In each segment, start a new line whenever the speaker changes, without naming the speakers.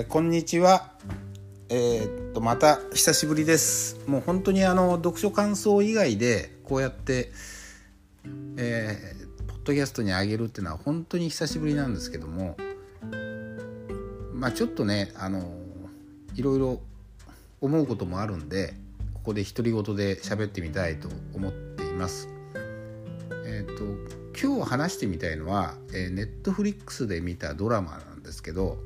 ー、こんにちは。えー、っとまた久しぶりです。もう本当にあの読書感想以外でこうやって、えー、ポッドキャストにあげるっていうのは本当に久しぶりなんですけども、まあちょっとねあのいろいろ思うこともあるんで、ここで独り言で喋ってみたいと思っています。えっ、と今日話してみたいのは、えー、ネットフリックスで見たドラマなんですけど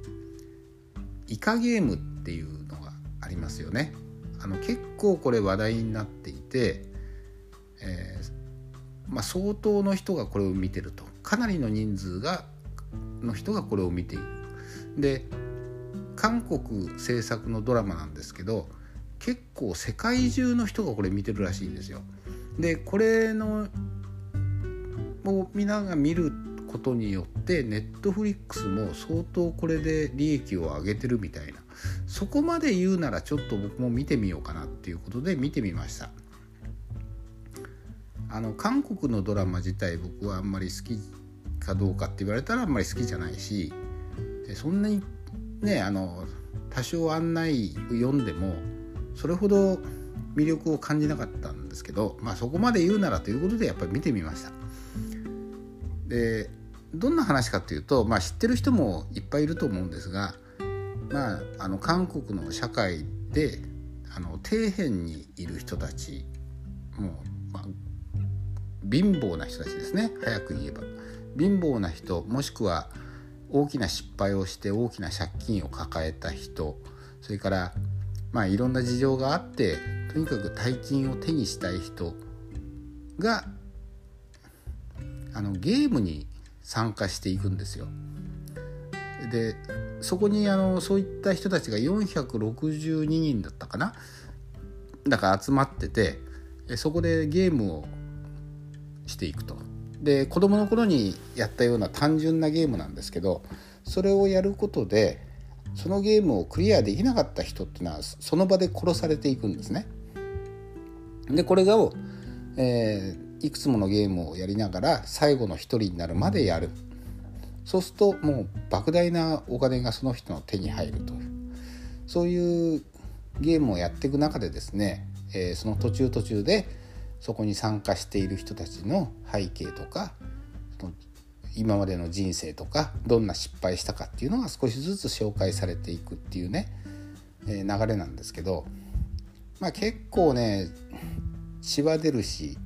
イカゲームっていうのがありますよね。あの結構これ話題になっていて、えー、まあ、相当の人がこれを見てるとかなりの人数がの人がこれを見ている。で韓国制作のドラマなんですけど結構世界中の人がこれ見てるらしいんですよ。でこれのをみんなが見ることによってネットフリックスも相当これで利益を上げてるみたいな。そこまで言うならちょっと僕も見てみようかなっていうことで見てみました。あの韓国のドラマ自体僕はあんまり好きかどうかって言われたらあんまり好きじゃないしそんなにねあの多少案内読んでもそれほど魅力を感じなかったんですけどまあそこまで言うならということでやっぱり見てみました。でどんな話かっていうと、まあ、知ってる人もいっぱいいると思うんですが、まあ、あの韓国の社会であの底辺にいる人たちもう、まあ、貧乏な人たちですね。早く言えば。貧乏な人もしくは大きな失敗をして大きな借金を抱えた人それからまあいろんな事情があってとにかく大金を手にしたい人があのゲームに参加していくんですよ。でそこにあのそういった人たちが462人だったかな？だから集まっててそこでゲームをしていくと。で子供の頃にやったような単純なゲームなんですけどそれをやることでそのゲームをクリアできなかった人っていうのはその場で殺されていくんですね。でこれが、えー、いくつものゲームをやりながら最後の一人になるまでやる。そうするともう莫大なお金がその人の手に入るという。そういうゲームをやっていく中でですね、えー、その途中途中でそこに参加している人たちの背景とか今までの人生とかどんな失敗したかっていうのが少しずつ紹介されていくっていうね、えー、流れなんですけどまあ結構ね血は出るし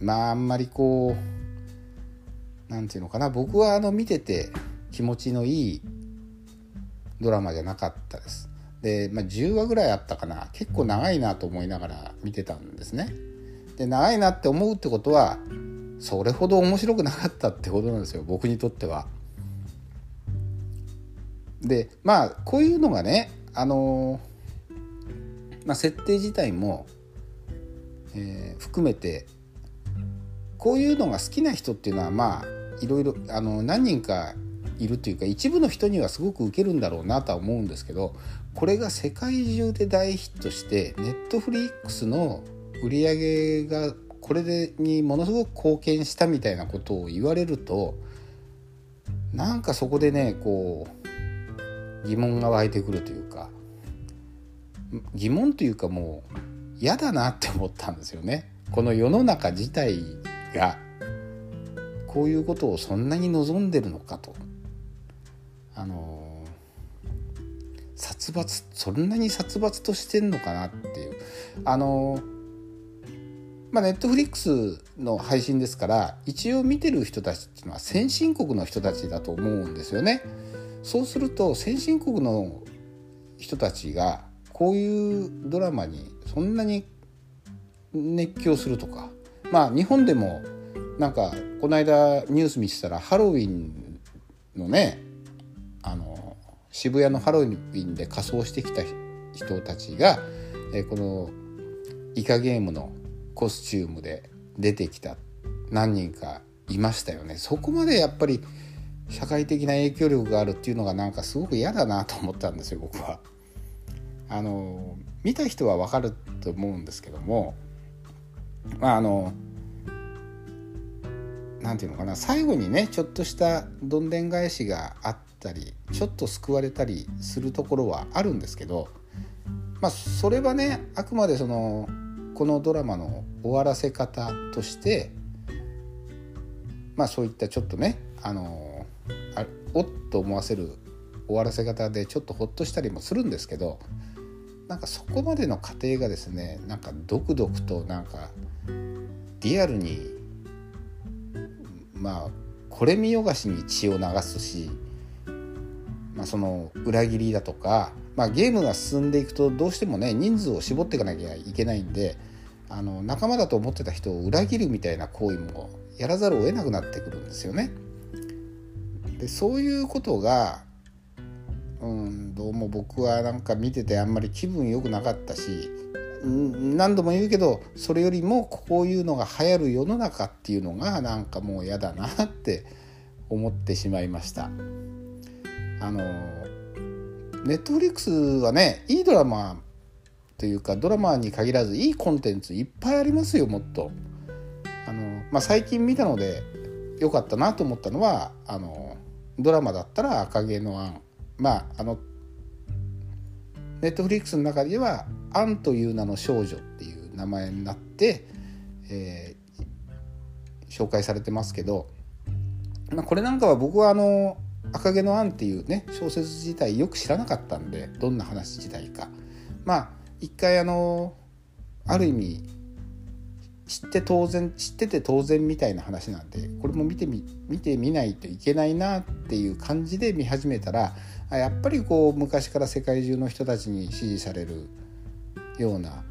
まああんまりこう何て言うのかな僕はあの見てて気持ちのいいドラマじゃなかったです。で、まあ、10話ぐらいあったかな結構長いなと思いながら見てたんですね。で長いなって思うってことはそれほど面白くなかったってことなんですよ僕にとっては。でまあこういうのがねあのまあ、設定自体も、えー、含めてこういうのが好きな人っていうのはまあいろいろあの何人かいるというか一部の人にはすごく受けるんだろうなとは思うんですけどこれが世界中で大ヒットしてネットフリックスの売り上げがこれにものすごく貢献したみたいなことを言われるとなんかそこでねこう疑問が湧いてくるというか疑問というかもう嫌だなって思ったんですよね。この世の中自体がこういうことをそんなに望んでるのかとあの殺伐そんなに殺伐としてんのかなっていうあのまあネットフリックスの配信ですから一応見てる人たちっていうのは先進国の人たちだと思うんですよね。そうすると先進国の人たちがこういうドラマにそんなに熱狂するとかまあ日本でもなんかこの間ニュース見てたらハロウィンのねあの渋谷のハロウィンで仮装してきた人たちが、えこのイカゲームのコスチュームで出てきた何人かいましたよね。そこまでやっぱり社会的な影響力があるっていうのがなんかすごく嫌だなと思ったんですよ僕は。あの見た人はわかると思うんですけどもまああの何て言うのかな最後にねちょっとしたどんでん返しがあったりちょっと救われたりするところはあるんですけどまあそれはねあくまでそのこのドラマの終わらせ方としてまあそういったちょっとねあのあおっと思わせる終わらせ方でちょっとほっとしたりもするんですけどなんかそこまでの過程がですねなんかドクドクとなんかリアルにまあこれ見よがしに血を流すし、まあ、その裏切りだとか、まあ、ゲームが進んでいくとどうしてもね人数を絞っていかなきゃいけないんであの仲間だと思ってた人を裏切るみたいな行為もやらざるを得なくなってくるんですよね。でそういうことがうんどうも僕はなんか見ててあんまり気分良くなかったし何度も言うけどそれよりもこういうのが流行る世の中っていうのがなんかもう嫌だなって思ってしまいました。あのネットフリックスはねいいドラマというかドラマに限らずいいコンテンツいっぱいありますよもっと。あの、まあ、最近見たので良かったなと思ったのはあのドラマだったら「赤毛のアン」まああのネットフリックスの中では「アンという名の少女」っていう名前になって、えー、紹介されてますけど、まあ、これなんかは僕はあの「赤毛のアン」っていうね小説自体よく知らなかったんでどんな話自体か。まあ一回あのある意味知って当然知ってて当然みたいな話なんでこれも見てみ見てみないといけないなっていう感じで見始めたらやっぱりこう昔から世界中の人たちに支持されるような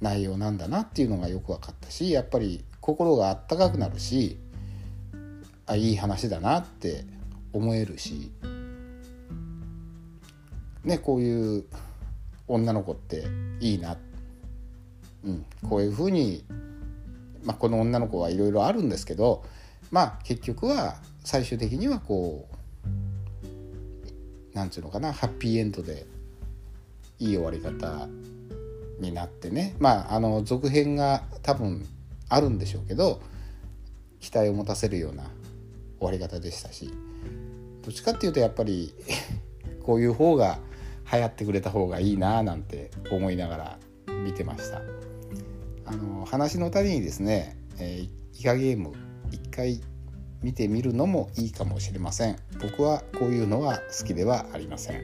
内容なんだなっていうのがよく分かったしやっぱり心があったかくなるしあいい話だなって思えるしねこういう女の子っていいな、うん、こういうふうに、まあ、この女の子はいろいろあるんですけどまあ結局は最終的にはこうなんていうのかなハッピーエンドでいい終わり方になってね。まああの続編が多分あるんでしょうけど期待を持たせるような終わり方でしたし。どっちかっていうとやっぱり こういう方が流行ってくれた方がいいななんて思いながら見てました。あの話の谷にですね、えー、イカゲーム一回見てみるのもいいかもしれません。僕はこういうのは好きではありません、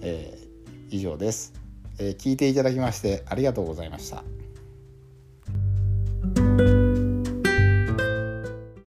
えー、以上です、えー、聞いていただきましてありがとうございました。